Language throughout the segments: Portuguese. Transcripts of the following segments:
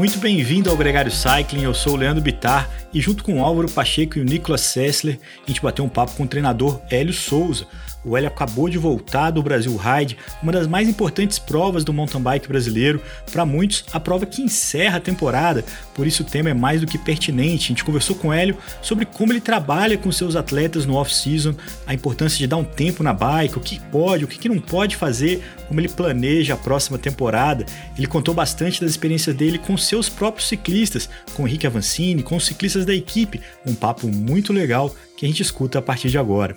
Muito bem-vindo ao Gregário Cycling, eu sou o Leandro Bitar e junto com o Álvaro Pacheco e o Nicolas Sessler, a gente bateu um papo com o treinador Hélio Souza, o Hélio acabou de voltar do Brasil Ride, uma das mais importantes provas do mountain bike brasileiro, para muitos a prova que encerra a temporada, por isso o tema é mais do que pertinente. A gente conversou com o Hélio sobre como ele trabalha com seus atletas no off-season, a importância de dar um tempo na bike, o que pode, o que não pode fazer, como ele planeja a próxima temporada. Ele contou bastante das experiências dele com seus próprios ciclistas, com Henrique Avancini, com os ciclistas da equipe, um papo muito legal que a gente escuta a partir de agora.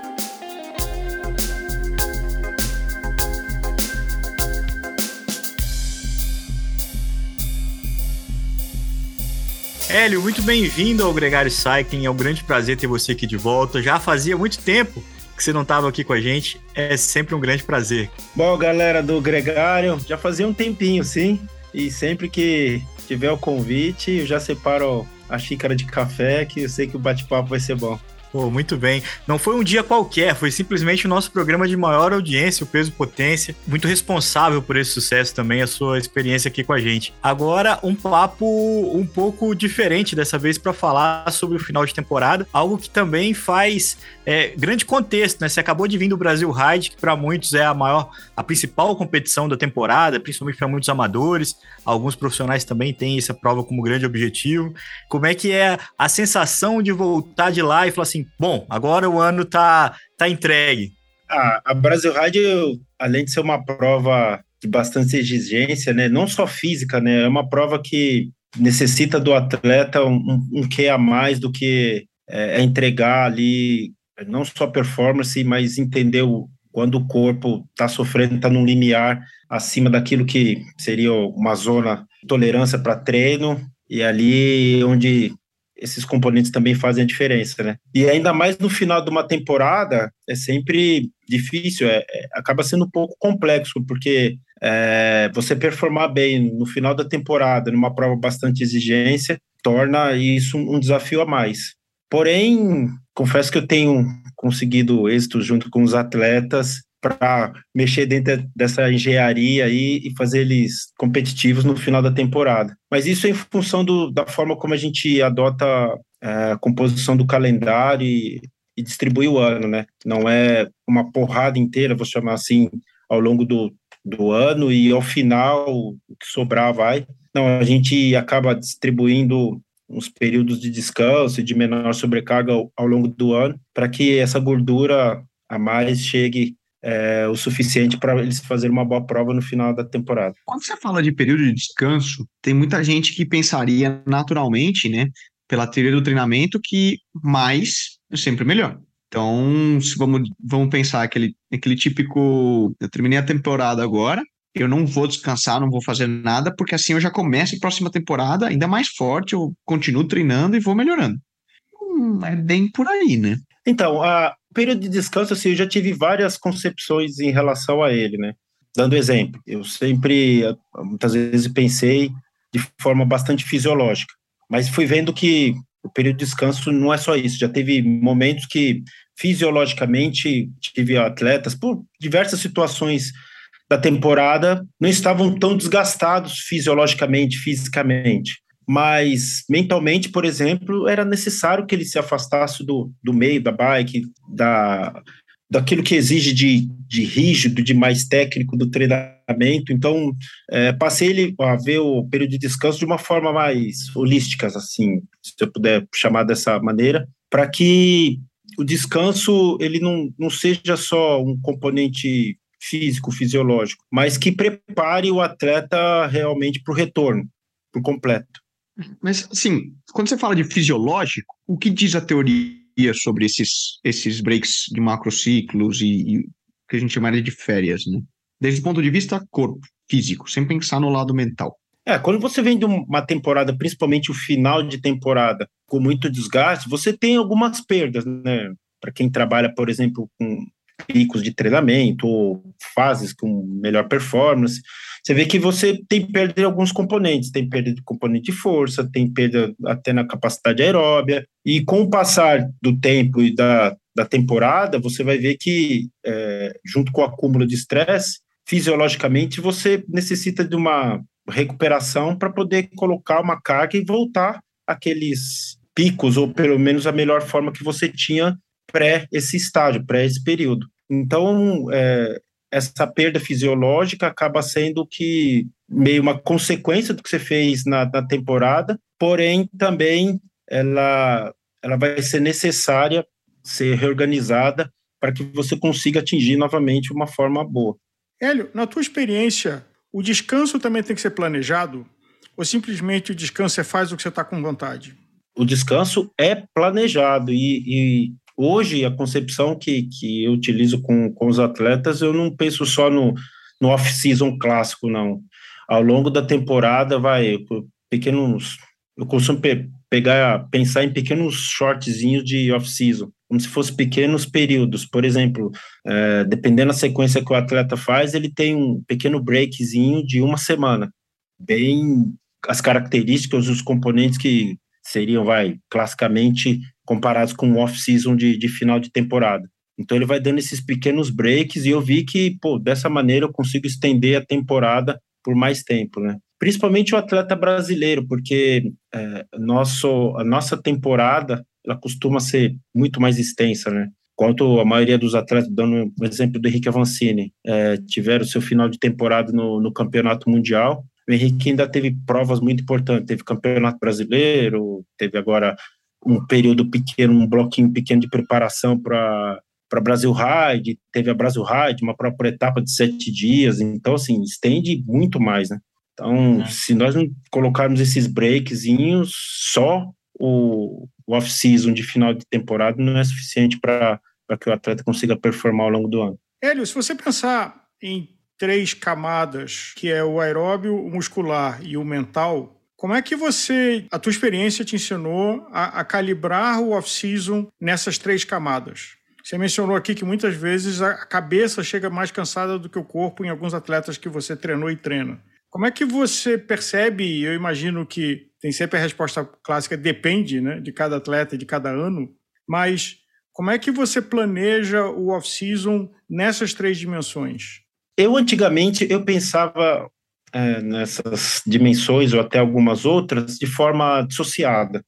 Hélio, muito bem-vindo ao Gregário Cycling. É um grande prazer ter você aqui de volta. Já fazia muito tempo que você não estava aqui com a gente. É sempre um grande prazer. Bom, galera do Gregário, já fazia um tempinho, sim. E sempre que tiver o convite, eu já separo a xícara de café, que eu sei que o bate-papo vai ser bom. Pô, muito bem. Não foi um dia qualquer, foi simplesmente o nosso programa de maior audiência, o Peso Potência. Muito responsável por esse sucesso também, a sua experiência aqui com a gente. Agora, um papo um pouco diferente dessa vez para falar sobre o final de temporada, algo que também faz é, grande contexto, né? Você acabou de vir do Brasil Ride, que para muitos é a maior, a principal competição da temporada, principalmente para muitos amadores. Alguns profissionais também têm essa prova como grande objetivo. Como é que é a sensação de voltar de lá e falar assim, bom, agora o ano tá, tá entregue? Ah, a Brasil Ride, além de ser uma prova de bastante exigência, né? Não só física, né? É uma prova que necessita do atleta um, um, um que a mais do que é, é entregar ali não só performance, mas entender o, quando o corpo está sofrendo, está num limiar acima daquilo que seria uma zona de tolerância para treino, e ali onde esses componentes também fazem a diferença, né? E ainda mais no final de uma temporada, é sempre difícil, é, é acaba sendo um pouco complexo, porque é, você performar bem no final da temporada, numa prova bastante exigência, torna isso um desafio a mais. Porém, confesso que eu tenho conseguido êxito junto com os atletas para mexer dentro dessa engenharia aí e fazer eles competitivos no final da temporada. Mas isso é em função do, da forma como a gente adota é, a composição do calendário e, e distribui o ano, né? Não é uma porrada inteira, vou chamar assim, ao longo do, do ano e ao final o que sobrar vai. Não, a gente acaba distribuindo uns períodos de descanso e de menor sobrecarga ao, ao longo do ano, para que essa gordura a mais chegue é, o suficiente para eles fazerem uma boa prova no final da temporada. Quando você fala de período de descanso, tem muita gente que pensaria naturalmente, né, pela teoria do treinamento, que mais é sempre melhor. Então, se vamos, vamos pensar aquele, aquele típico. Eu terminei a temporada agora, eu não vou descansar, não vou fazer nada, porque assim eu já começo a próxima temporada ainda mais forte, eu continuo treinando e vou melhorando. Hum, é bem por aí, né? Então, a período de descanso, assim, eu já tive várias concepções em relação a ele, né? Dando exemplo, eu sempre, muitas vezes, pensei de forma bastante fisiológica, mas fui vendo que o período de descanso não é só isso, já teve momentos que fisiologicamente tive atletas por diversas situações da temporada não estavam tão desgastados fisiologicamente, fisicamente. Mas mentalmente, por exemplo, era necessário que ele se afastasse do, do meio da bike, da, daquilo que exige de, de rígido, de mais técnico do treinamento. Então, é, passei ele a ver o período de descanso de uma forma mais holística, assim, se eu puder chamar dessa maneira, para que o descanso ele não, não seja só um componente físico, fisiológico, mas que prepare o atleta realmente para o retorno, por completo. Mas, assim, quando você fala de fisiológico, o que diz a teoria sobre esses, esses breaks de macrociclos e, e que a gente chamaria de férias, né? Desde o ponto de vista corpo, físico, sem pensar no lado mental. É, quando você vem de uma temporada, principalmente o final de temporada, com muito desgaste, você tem algumas perdas, né? Para quem trabalha, por exemplo, com picos de treinamento ou fases com melhor performance, você vê que você tem perda de alguns componentes, tem perda de componente de força, tem perda até na capacidade aeróbia, e com o passar do tempo e da, da temporada, você vai ver que, é, junto com o acúmulo de estresse, fisiologicamente você necessita de uma recuperação para poder colocar uma carga e voltar aqueles picos, ou pelo menos a melhor forma que você tinha pré esse estágio, pré esse período. Então, é, essa perda fisiológica acaba sendo que meio uma consequência do que você fez na, na temporada, porém também ela, ela vai ser necessária ser reorganizada para que você consiga atingir novamente uma forma boa. Hélio, na tua experiência, o descanso também tem que ser planejado? Ou simplesmente o descanso você faz o que você está com vontade? O descanso é planejado e, e hoje a concepção que, que eu utilizo com, com os atletas, eu não penso só no, no off-season clássico, não. Ao longo da temporada, vai, pequenos. Eu costumo pe pegar, pensar em pequenos shortzinhos de off-season, como se fossem pequenos períodos. Por exemplo, é, dependendo da sequência que o atleta faz, ele tem um pequeno breakzinho de uma semana, bem as características, os componentes que seriam, vai, classicamente comparados com o off-season de, de final de temporada. Então ele vai dando esses pequenos breaks e eu vi que, pô, dessa maneira eu consigo estender a temporada por mais tempo, né? Principalmente o atleta brasileiro, porque é, nosso, a nossa temporada ela costuma ser muito mais extensa, né? Quanto a maioria dos atletas, dando o exemplo do Henrique Avancini, é, tiveram seu final de temporada no, no campeonato mundial, o Henrique ainda teve provas muito importantes, teve campeonato brasileiro, teve agora um período pequeno, um bloquinho pequeno de preparação para para Brasil Ride, teve a Brasil Ride, uma própria etapa de sete dias, então, assim, estende muito mais, né? Então, é. se nós não colocarmos esses breakzinhos, só o, o off-season de final de temporada não é suficiente para que o atleta consiga performar ao longo do ano. Hélio, se você pensar em três camadas, que é o aeróbio, o muscular e o mental, como é que você, a tua experiência te ensinou a, a calibrar o off-season nessas três camadas? Você mencionou aqui que muitas vezes a cabeça chega mais cansada do que o corpo em alguns atletas que você treinou e treina. Como é que você percebe? Eu imagino que tem sempre a resposta clássica, depende né, de cada atleta, de cada ano, mas como é que você planeja o off-season nessas três dimensões? Eu, antigamente, eu pensava é, nessas dimensões ou até algumas outras de forma dissociada.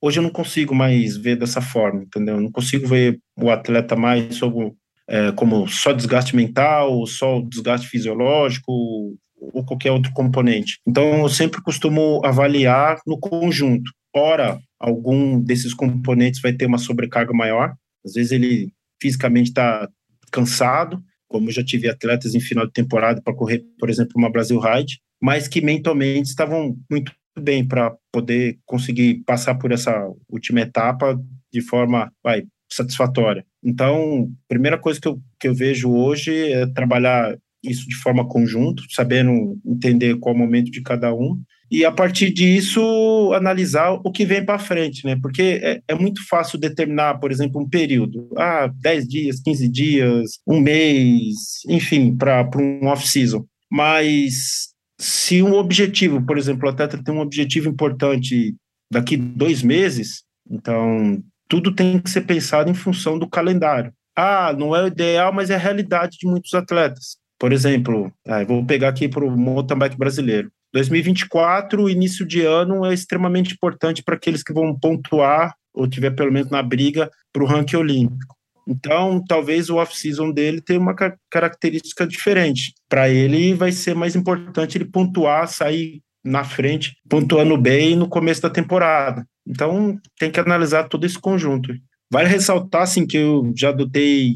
Hoje eu não consigo mais ver dessa forma, entendeu? Eu não consigo ver o atleta mais sobre, é, como só desgaste mental, só desgaste fisiológico ou qualquer outro componente. Então eu sempre costumo avaliar no conjunto. Ora, algum desses componentes vai ter uma sobrecarga maior, às vezes ele fisicamente está cansado, como já tive atletas em final de temporada para correr, por exemplo, uma Brasil Ride, mas que mentalmente estavam muito bem para poder conseguir passar por essa última etapa de forma vai, satisfatória. Então, primeira coisa que eu, que eu vejo hoje é trabalhar isso de forma conjunta, sabendo entender qual é o momento de cada um, e a partir disso analisar o que vem para frente, né? Porque é, é, muito fácil determinar, por exemplo, um período, ah, 10 dias, 15 dias, um mês, enfim, para um off-season. Mas se um objetivo, por exemplo, o atleta tem um objetivo importante daqui dois meses, então tudo tem que ser pensado em função do calendário. Ah, não é o ideal, mas é a realidade de muitos atletas. Por exemplo, ah, vou pegar aqui para o mountain bike brasileiro. 2024, início de ano, é extremamente importante para aqueles que vão pontuar ou tiver pelo menos na briga para o ranking olímpico. Então, talvez o off-season dele tenha uma característica diferente. Para ele, vai ser mais importante ele pontuar, sair na frente, pontuando bem no começo da temporada. Então, tem que analisar todo esse conjunto. Vale ressaltar, assim, que eu já adotei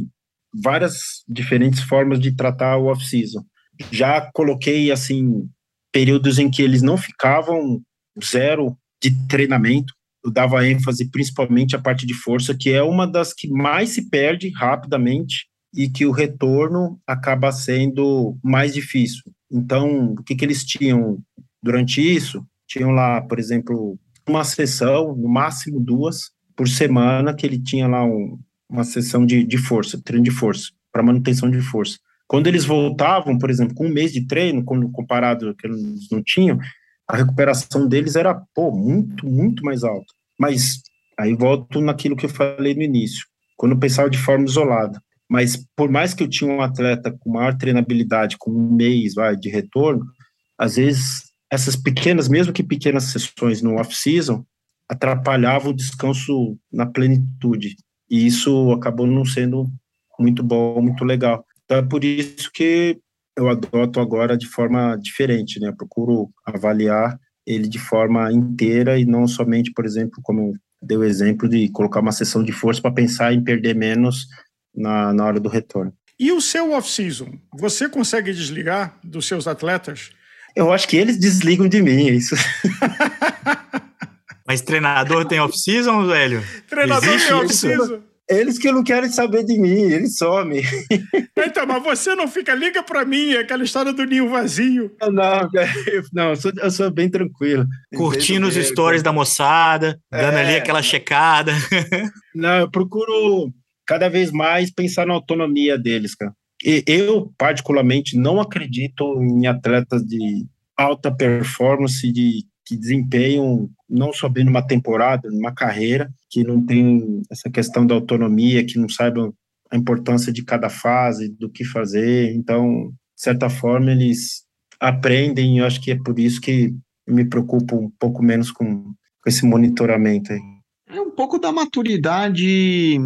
várias diferentes formas de tratar o off-season. Já coloquei, assim, períodos em que eles não ficavam zero de treinamento. Eu dava ênfase principalmente à parte de força, que é uma das que mais se perde rapidamente e que o retorno acaba sendo mais difícil. Então, o que, que eles tinham durante isso? Tinham lá, por exemplo, uma sessão, no máximo duas, por semana, que ele tinha lá um, uma sessão de, de força, treino de força, para manutenção de força. Quando eles voltavam, por exemplo, com um mês de treino, comparado que eles não tinham, a recuperação deles era, pô, muito, muito mais alta. Mas aí volto naquilo que eu falei no início, quando eu pensava de forma isolada. Mas por mais que eu tinha um atleta com maior treinabilidade, com um mês vai, de retorno, às vezes essas pequenas, mesmo que pequenas sessões no off-season, atrapalhavam o descanso na plenitude. E isso acabou não sendo muito bom, muito legal. Então é por isso que eu adoto agora de forma diferente, né? procuro avaliar ele de forma inteira e não somente, por exemplo, como deu o exemplo de colocar uma sessão de força para pensar em perder menos na, na hora do retorno. E o seu off-season? Você consegue desligar dos seus atletas? Eu acho que eles desligam de mim, é isso. Mas treinador tem off-season, velho? Treinador Existe tem off-season? Eles que não querem saber de mim, eles somem. Então, mas você não fica, liga para mim, aquela história do ninho vazio. Não, não, eu sou, eu sou bem tranquilo. Curtindo os stories da moçada, dando é, ali aquela checada. Não, eu procuro cada vez mais pensar na autonomia deles, cara. E eu, particularmente, não acredito em atletas de alta performance, de que desempenham não só bem numa temporada, numa carreira, que não tem essa questão da autonomia, que não saibam a importância de cada fase, do que fazer. Então, de certa forma, eles aprendem, e eu acho que é por isso que me preocupo um pouco menos com, com esse monitoramento aí. É um pouco da maturidade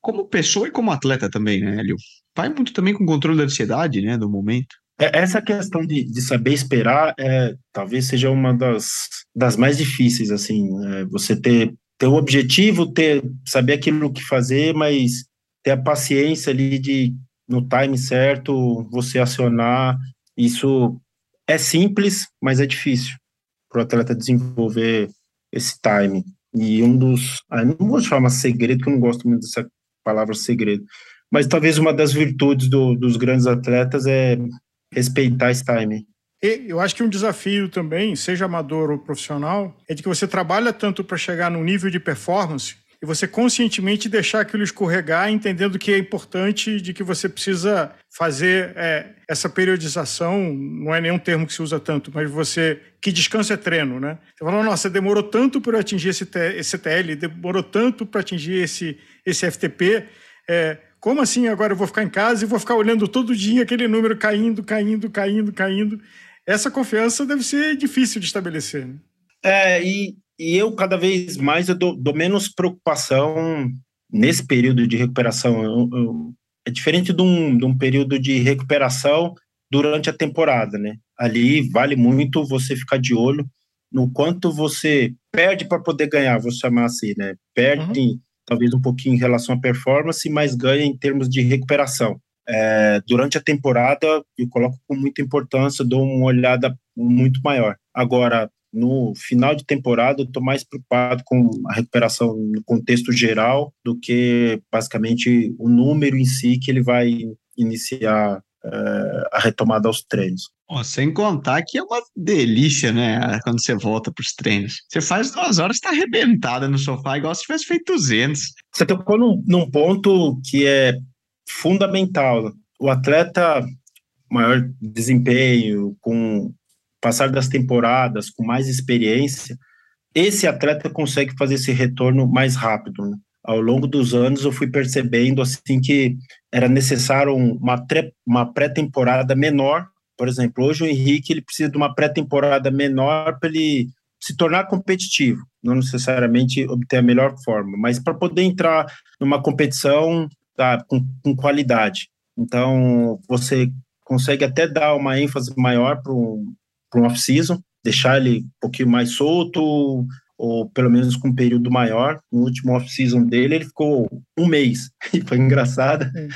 como pessoa e como atleta também, né, Hélio? Vai muito também com o controle da ansiedade, né, do momento. É, essa questão de, de saber esperar é, talvez seja uma das, das mais difíceis, assim, é, você ter, ter o objetivo, ter, saber aquilo que fazer, mas ter a paciência ali de, no time certo, você acionar, isso é simples, mas é difícil para o atleta desenvolver esse time. E um dos, ah, não vou chamar segredo, que eu não gosto muito dessa palavra segredo, mas talvez uma das virtudes do, dos grandes atletas é respeitar esse time. Eu acho que um desafio também, seja amador ou profissional, é de que você trabalha tanto para chegar num nível de performance e você conscientemente deixar aquilo escorregar, entendendo que é importante, de que você precisa fazer é, essa periodização, não é nenhum termo que se usa tanto, mas você, que descanso é treino, né? Você fala, nossa, demorou tanto para atingir esse, esse TL, demorou tanto para atingir esse, esse FTP, é, como assim agora eu vou ficar em casa e vou ficar olhando todo dia aquele número caindo, caindo, caindo, caindo? Essa confiança deve ser difícil de estabelecer. Né? É, e, e eu cada vez mais eu dou, dou menos preocupação nesse período de recuperação. Eu, eu, é diferente de um, de um período de recuperação durante a temporada, né? Ali vale muito você ficar de olho no quanto você perde para poder ganhar, vou chamar assim, né? Perde uhum talvez um pouquinho em relação à performance, mas ganha em termos de recuperação. É, durante a temporada, eu coloco com muita importância, dou uma olhada muito maior. Agora, no final de temporada, eu estou mais preocupado com a recuperação no contexto geral do que basicamente o número em si que ele vai iniciar é, a retomada aos treinos. Sem contar que é uma delícia, né? Quando você volta para os treinos. Você faz duas horas, está arrebentada no sofá, igual se tivesse feito 200. Você tocou num, num ponto que é fundamental. O atleta maior desempenho, com passar das temporadas, com mais experiência, esse atleta consegue fazer esse retorno mais rápido. Né? Ao longo dos anos, eu fui percebendo assim que era necessário uma, uma pré-temporada menor por exemplo, hoje o Henrique ele precisa de uma pré-temporada menor para ele se tornar competitivo, não necessariamente obter a melhor forma, mas para poder entrar numa competição tá, com, com, qualidade. Então, você consegue até dar uma ênfase maior para um, um off-season, deixar ele um pouquinho mais solto, ou pelo menos com um período maior. No último off-season dele, ele ficou um mês, e foi engraçado. É.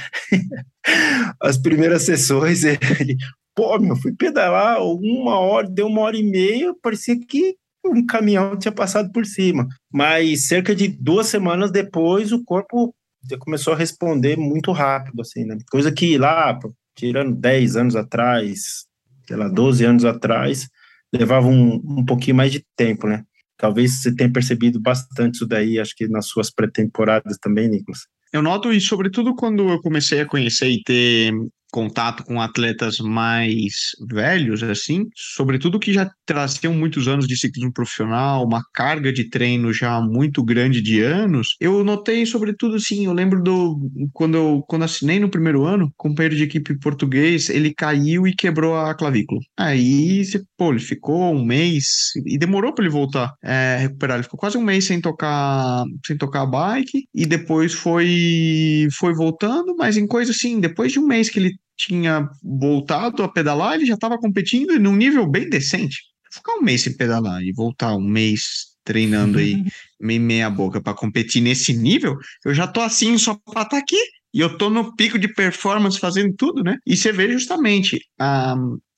As primeiras sessões, ele, Pô, meu, fui pedalar uma hora, deu uma hora e meia, parecia que um caminhão tinha passado por cima. Mas cerca de duas semanas depois, o corpo começou a responder muito rápido, assim, né? Coisa que lá, tirando 10 anos atrás, sei lá, 12 anos atrás, levava um, um pouquinho mais de tempo, né? Talvez você tenha percebido bastante isso daí, acho que nas suas pré-temporadas também, Nicolas. Eu noto isso, sobretudo quando eu comecei a conhecer e ter contato com atletas mais velhos, assim, sobretudo que já traziam muitos anos de ciclismo profissional, uma carga de treino já muito grande de anos, eu notei, sobretudo, assim, eu lembro do quando eu quando assinei no primeiro ano, companheiro de equipe português, ele caiu e quebrou a clavícula. Aí, pô, ele ficou um mês e demorou para ele voltar é, recuperar. Ele ficou quase um mês sem tocar sem tocar a bike e depois foi foi voltando, mas em coisa assim, depois de um mês que ele tinha voltado a pedalar, ele já estava competindo num nível bem decente. Ficar um mês sem pedalar e voltar um mês treinando aí meio meia boca para competir nesse nível, eu já tô assim só para estar tá aqui. E eu tô no pico de performance fazendo tudo, né? E você vê justamente a,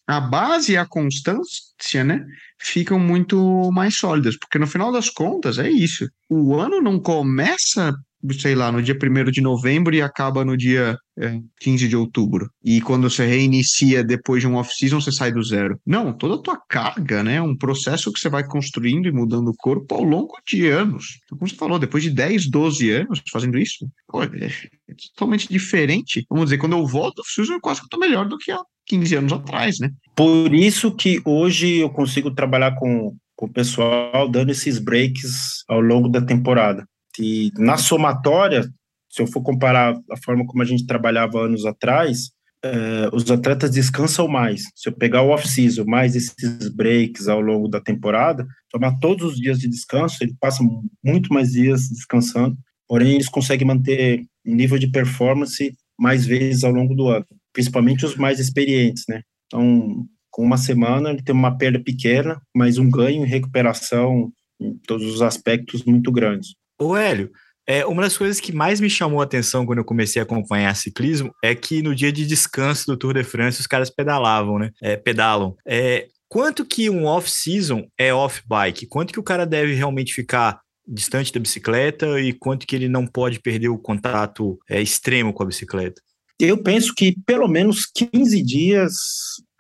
a base e a constância, né? Ficam muito mais sólidas, porque no final das contas é isso. O ano não começa sei lá, no dia 1 de novembro e acaba no dia é, 15 de outubro. E quando você reinicia depois de um off-season, você sai do zero. Não, toda a tua carga, né? É um processo que você vai construindo e mudando o corpo ao longo de anos. Então, como você falou, depois de 10, 12 anos fazendo isso, pô, é, é totalmente diferente. Vamos dizer, quando eu volto eu quase que tô melhor do que há 15 anos atrás, né? Por isso que hoje eu consigo trabalhar com, com o pessoal dando esses breaks ao longo da temporada. E na somatória, se eu for comparar a forma como a gente trabalhava anos atrás, é, os atletas descansam mais. Se eu pegar o off-season, mais esses breaks ao longo da temporada, tomar todos os dias de descanso, ele passa muito mais dias descansando, porém eles conseguem manter nível de performance mais vezes ao longo do ano, principalmente os mais experientes, né? Então, com uma semana ele tem uma perda pequena, mas um ganho em recuperação em todos os aspectos muito grandes. Ô Hélio, é, uma das coisas que mais me chamou a atenção quando eu comecei a acompanhar ciclismo é que no dia de descanso do Tour de France os caras pedalavam, né? É, pedalam. É, quanto que um off-season é off-bike? Quanto que o cara deve realmente ficar distante da bicicleta e quanto que ele não pode perder o contato é, extremo com a bicicleta? Eu penso que pelo menos 15 dias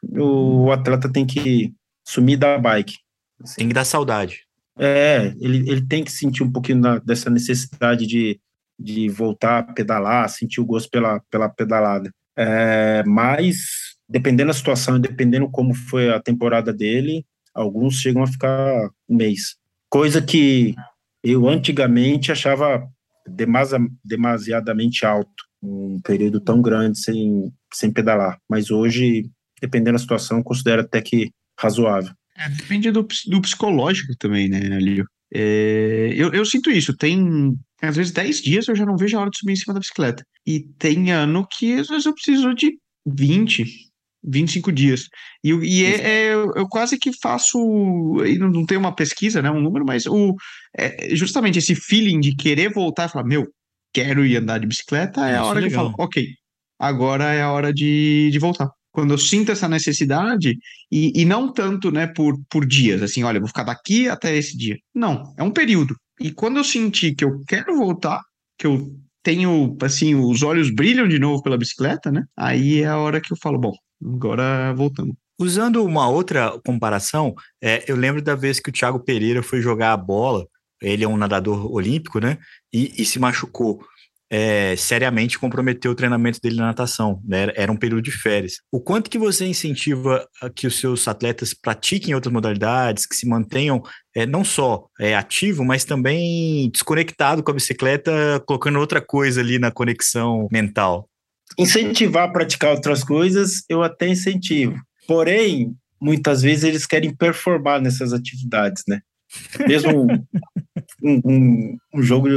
o atleta tem que sumir da bike. Tem que dar saudade. É, ele, ele tem que sentir um pouquinho dessa necessidade de, de voltar a pedalar, sentir o gosto pela, pela pedalada. É, mas, dependendo da situação, dependendo como foi a temporada dele, alguns chegam a ficar um mês. Coisa que eu antigamente achava demasi demasiadamente alto, um período tão grande sem, sem pedalar. Mas hoje, dependendo da situação, considero até que razoável. É, depende do, do psicológico também, né, Alio? É, eu, eu sinto isso. Tem, às vezes, 10 dias eu já não vejo a hora de subir em cima da bicicleta. E tem ano que, às vezes, eu preciso de 20, 25 dias. E, e é, é, eu quase que faço. Não, não tem uma pesquisa, né? Um número, mas o, é, justamente esse feeling de querer voltar e falar, meu, quero ir andar de bicicleta, é a hora que eu falo, ok, agora é a hora de, de voltar quando eu sinto essa necessidade, e, e não tanto né, por, por dias, assim, olha, vou ficar daqui até esse dia. Não, é um período. E quando eu sentir que eu quero voltar, que eu tenho, assim, os olhos brilham de novo pela bicicleta, né? Aí é a hora que eu falo, bom, agora voltamos. Usando uma outra comparação, é, eu lembro da vez que o Thiago Pereira foi jogar a bola, ele é um nadador olímpico, né? E, e se machucou é, seriamente comprometeu o treinamento dele na natação, né? Era um período de férias. O quanto que você incentiva que os seus atletas pratiquem outras modalidades, que se mantenham é, não só é, ativo, mas também desconectado com a bicicleta, colocando outra coisa ali na conexão mental? Incentivar a praticar outras coisas, eu até incentivo. Porém, muitas vezes eles querem performar nessas atividades, né? Mesmo um, um, um jogo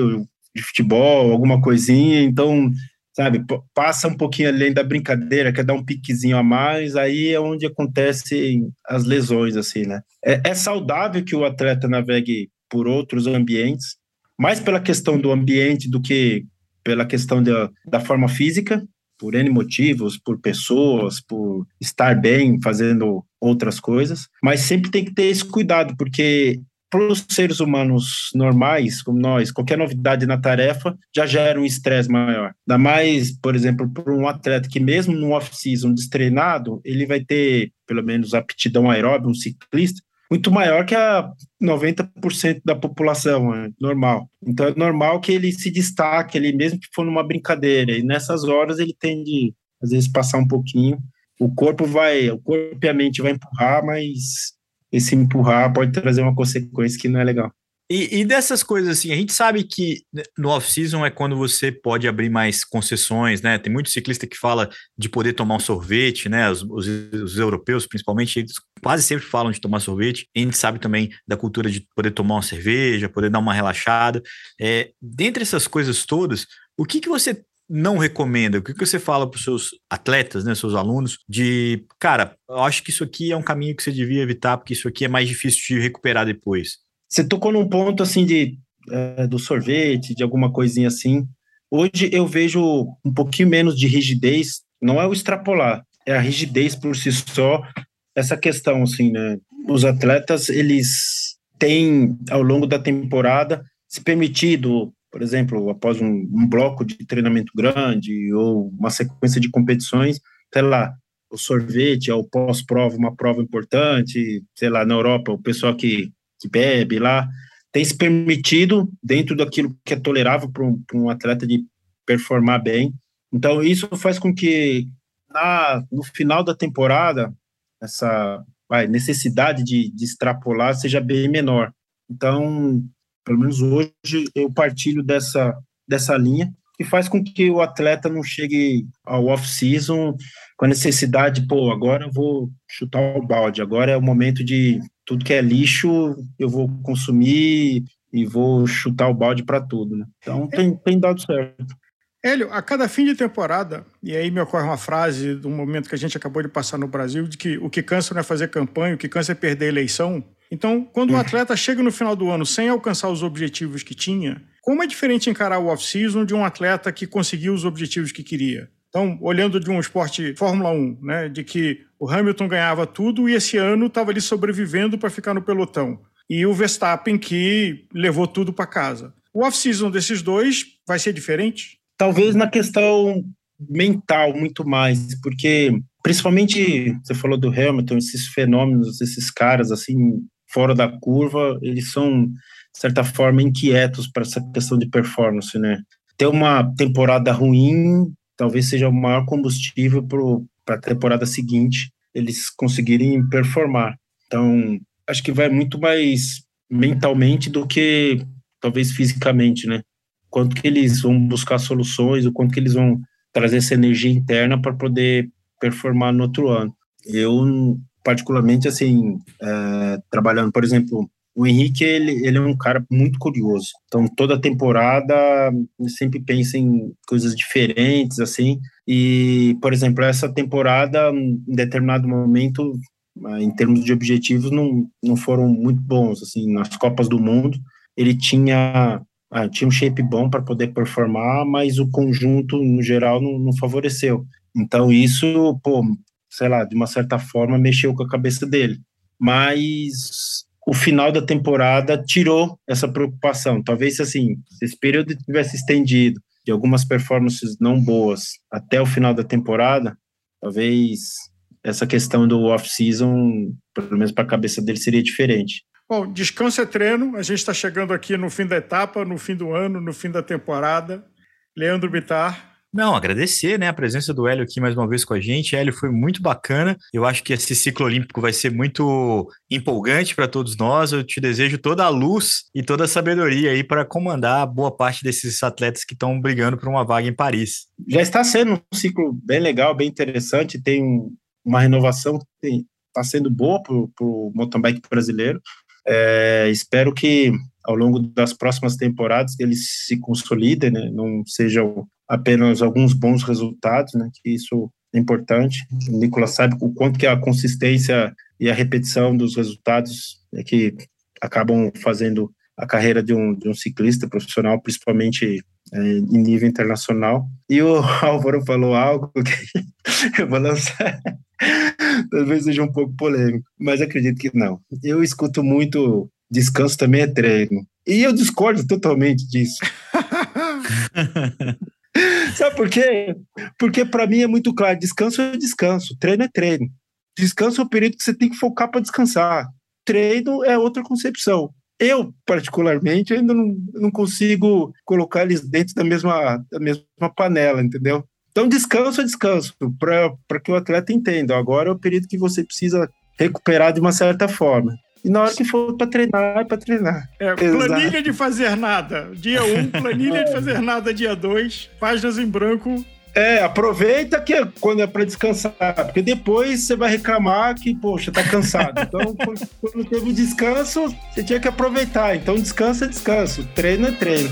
de futebol, alguma coisinha, então, sabe, passa um pouquinho além da brincadeira, quer dar um piquezinho a mais, aí é onde acontecem as lesões, assim, né? É, é saudável que o atleta navegue por outros ambientes, mais pela questão do ambiente do que pela questão da, da forma física, por N motivos, por pessoas, por estar bem fazendo outras coisas, mas sempre tem que ter esse cuidado, porque para os seres humanos normais, como nós, qualquer novidade na tarefa já gera um estresse maior. Ainda mais, por exemplo, para um atleta que mesmo no off-season destreinado, ele vai ter, pelo menos, aptidão aeróbica, um ciclista, muito maior que a 90% da população, é normal. Então é normal que ele se destaque, ele mesmo que for numa brincadeira, e nessas horas ele tende, às vezes, passar um pouquinho. O corpo vai, o corpo e a mente vai empurrar, mas esse empurrar pode trazer uma consequência que não é legal. E, e, dessas coisas assim, a gente sabe que no off-season é quando você pode abrir mais concessões, né? Tem muito ciclista que fala de poder tomar um sorvete, né? Os, os, os, europeus, principalmente, eles quase sempre falam de tomar sorvete. A gente sabe também da cultura de poder tomar uma cerveja, poder dar uma relaxada. É, dentre essas coisas todas, o que, que você não recomenda? O que, que você fala para os seus atletas, né, seus alunos, de, cara, eu acho que isso aqui é um caminho que você devia evitar, porque isso aqui é mais difícil de recuperar depois? Você tocou num ponto, assim, de, é, do sorvete, de alguma coisinha assim. Hoje eu vejo um pouquinho menos de rigidez, não é o extrapolar, é a rigidez por si só, essa questão, assim, né? Os atletas, eles têm, ao longo da temporada, se permitido por exemplo, após um, um, bloco de treinamento grande ou uma sequência de competições, sei lá, o sorvete é o pós-prova, uma prova importante, sei lá, na Europa, o pessoal que, que bebe lá, tem se permitido, dentro daquilo que é tolerável para um, um, atleta de performar bem. Então, isso faz com que, na, no final da temporada, essa vai, necessidade de, de extrapolar seja bem menor. Então, pelo menos hoje, eu partilho dessa, dessa linha, que faz com que o atleta não chegue ao off-season com a necessidade, pô, agora eu vou chutar o balde, agora é o momento de tudo que é lixo, eu vou consumir e vou chutar o balde para tudo, né? Então tem, tem dado certo. Hélio, a cada fim de temporada, e aí me ocorre uma frase do momento que a gente acabou de passar no Brasil, de que o que cansa não é fazer campanha, o que cansa é perder a eleição. Então, quando o um atleta chega no final do ano sem alcançar os objetivos que tinha, como é diferente encarar o off-season de um atleta que conseguiu os objetivos que queria? Então, olhando de um esporte Fórmula 1, né, de que o Hamilton ganhava tudo e esse ano estava ali sobrevivendo para ficar no pelotão. E o Verstappen que levou tudo para casa. O off-season desses dois vai ser diferente? Talvez na questão mental muito mais, porque principalmente você falou do Hamilton, esses fenômenos, esses caras assim fora da curva, eles são, de certa forma, inquietos para essa questão de performance, né? Ter uma temporada ruim talvez seja o maior combustível para a temporada seguinte eles conseguirem performar. Então, acho que vai muito mais mentalmente do que talvez fisicamente, né? Quanto que eles vão buscar soluções, o quanto que eles vão trazer essa energia interna para poder performar no outro ano. Eu particularmente, assim, é, trabalhando, por exemplo, o Henrique, ele, ele é um cara muito curioso. Então, toda temporada, sempre pensa em coisas diferentes, assim. E, por exemplo, essa temporada, em determinado momento, em termos de objetivos, não, não foram muito bons, assim. Nas Copas do Mundo, ele tinha, ah, tinha um shape bom para poder performar, mas o conjunto, no geral, não, não favoreceu. Então, isso, pô, sei lá, de uma certa forma mexeu com a cabeça dele. Mas o final da temporada tirou essa preocupação. Talvez assim, se esse período tivesse estendido de algumas performances não boas até o final da temporada, talvez essa questão do off-season, pelo menos para a cabeça dele, seria diferente. Bom, descanso é treino. A gente está chegando aqui no fim da etapa, no fim do ano, no fim da temporada. Leandro Bitar, não, agradecer né, a presença do Hélio aqui mais uma vez com a gente. Hélio foi muito bacana. Eu acho que esse ciclo olímpico vai ser muito empolgante para todos nós. Eu te desejo toda a luz e toda a sabedoria aí para comandar boa parte desses atletas que estão brigando por uma vaga em Paris. Já está sendo um ciclo bem legal, bem interessante. Tem uma renovação que está sendo boa para o mountain bike brasileiro. É, espero que ao longo das próximas temporadas eles se consolidem, né? não sejam apenas alguns bons resultados, né? Que isso é importante. O Nicolas sabe o quanto que a consistência e a repetição dos resultados é que acabam fazendo a carreira de um, de um ciclista profissional, principalmente é, em nível internacional. E o Álvaro falou algo que eu vou lançar, talvez seja um pouco polêmico, mas acredito que não. Eu escuto muito descanso também é treino. E eu discordo totalmente disso. Sabe por quê? Porque para mim é muito claro: descanso é descanso, treino é treino. Descanso é o período que você tem que focar para descansar. Treino é outra concepção. Eu, particularmente, ainda não, não consigo colocar eles dentro da mesma, da mesma panela, entendeu? Então, descanso é descanso, para que o atleta entenda. Agora é o período que você precisa recuperar de uma certa forma. E na hora que for para treinar, é para treinar. É, planilha de fazer nada. Dia 1, um, planilha de fazer nada, dia 2, páginas em branco. É, aproveita que é quando é para descansar, porque depois você vai reclamar que, poxa, tá cansado. Então, quando teve descanso, você tinha que aproveitar. Então, descanso é descanso, treino é treino.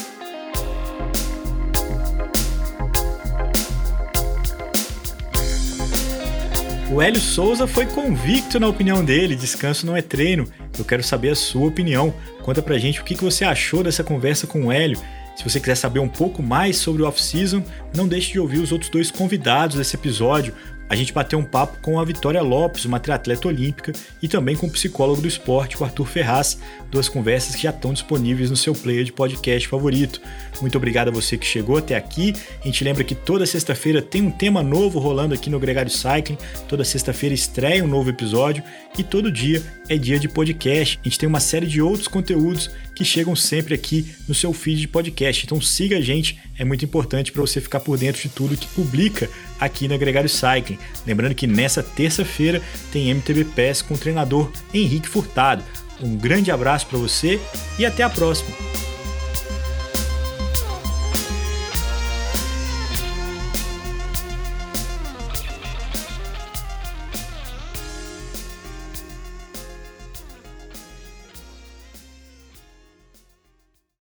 O Hélio Souza foi convicto na opinião dele, descanso não é treino. Eu quero saber a sua opinião. Conta pra gente o que você achou dessa conversa com o Hélio. Se você quiser saber um pouco mais sobre o off-season, não deixe de ouvir os outros dois convidados desse episódio, a gente bateu um papo com a Vitória Lopes, uma triatleta olímpica, e também com o psicólogo do esporte, o Arthur Ferraz, duas conversas que já estão disponíveis no seu player de podcast favorito. Muito obrigado a você que chegou até aqui. A gente lembra que toda sexta-feira tem um tema novo rolando aqui no Gregário Cycling. Toda sexta-feira estreia um novo episódio e todo dia é dia de podcast. A gente tem uma série de outros conteúdos que chegam sempre aqui no seu feed de podcast. Então siga a gente, é muito importante para você ficar por dentro de tudo que publica aqui na Gregário Cycling. Lembrando que nessa terça-feira tem MTB PES com o treinador Henrique Furtado. Um grande abraço para você e até a próxima.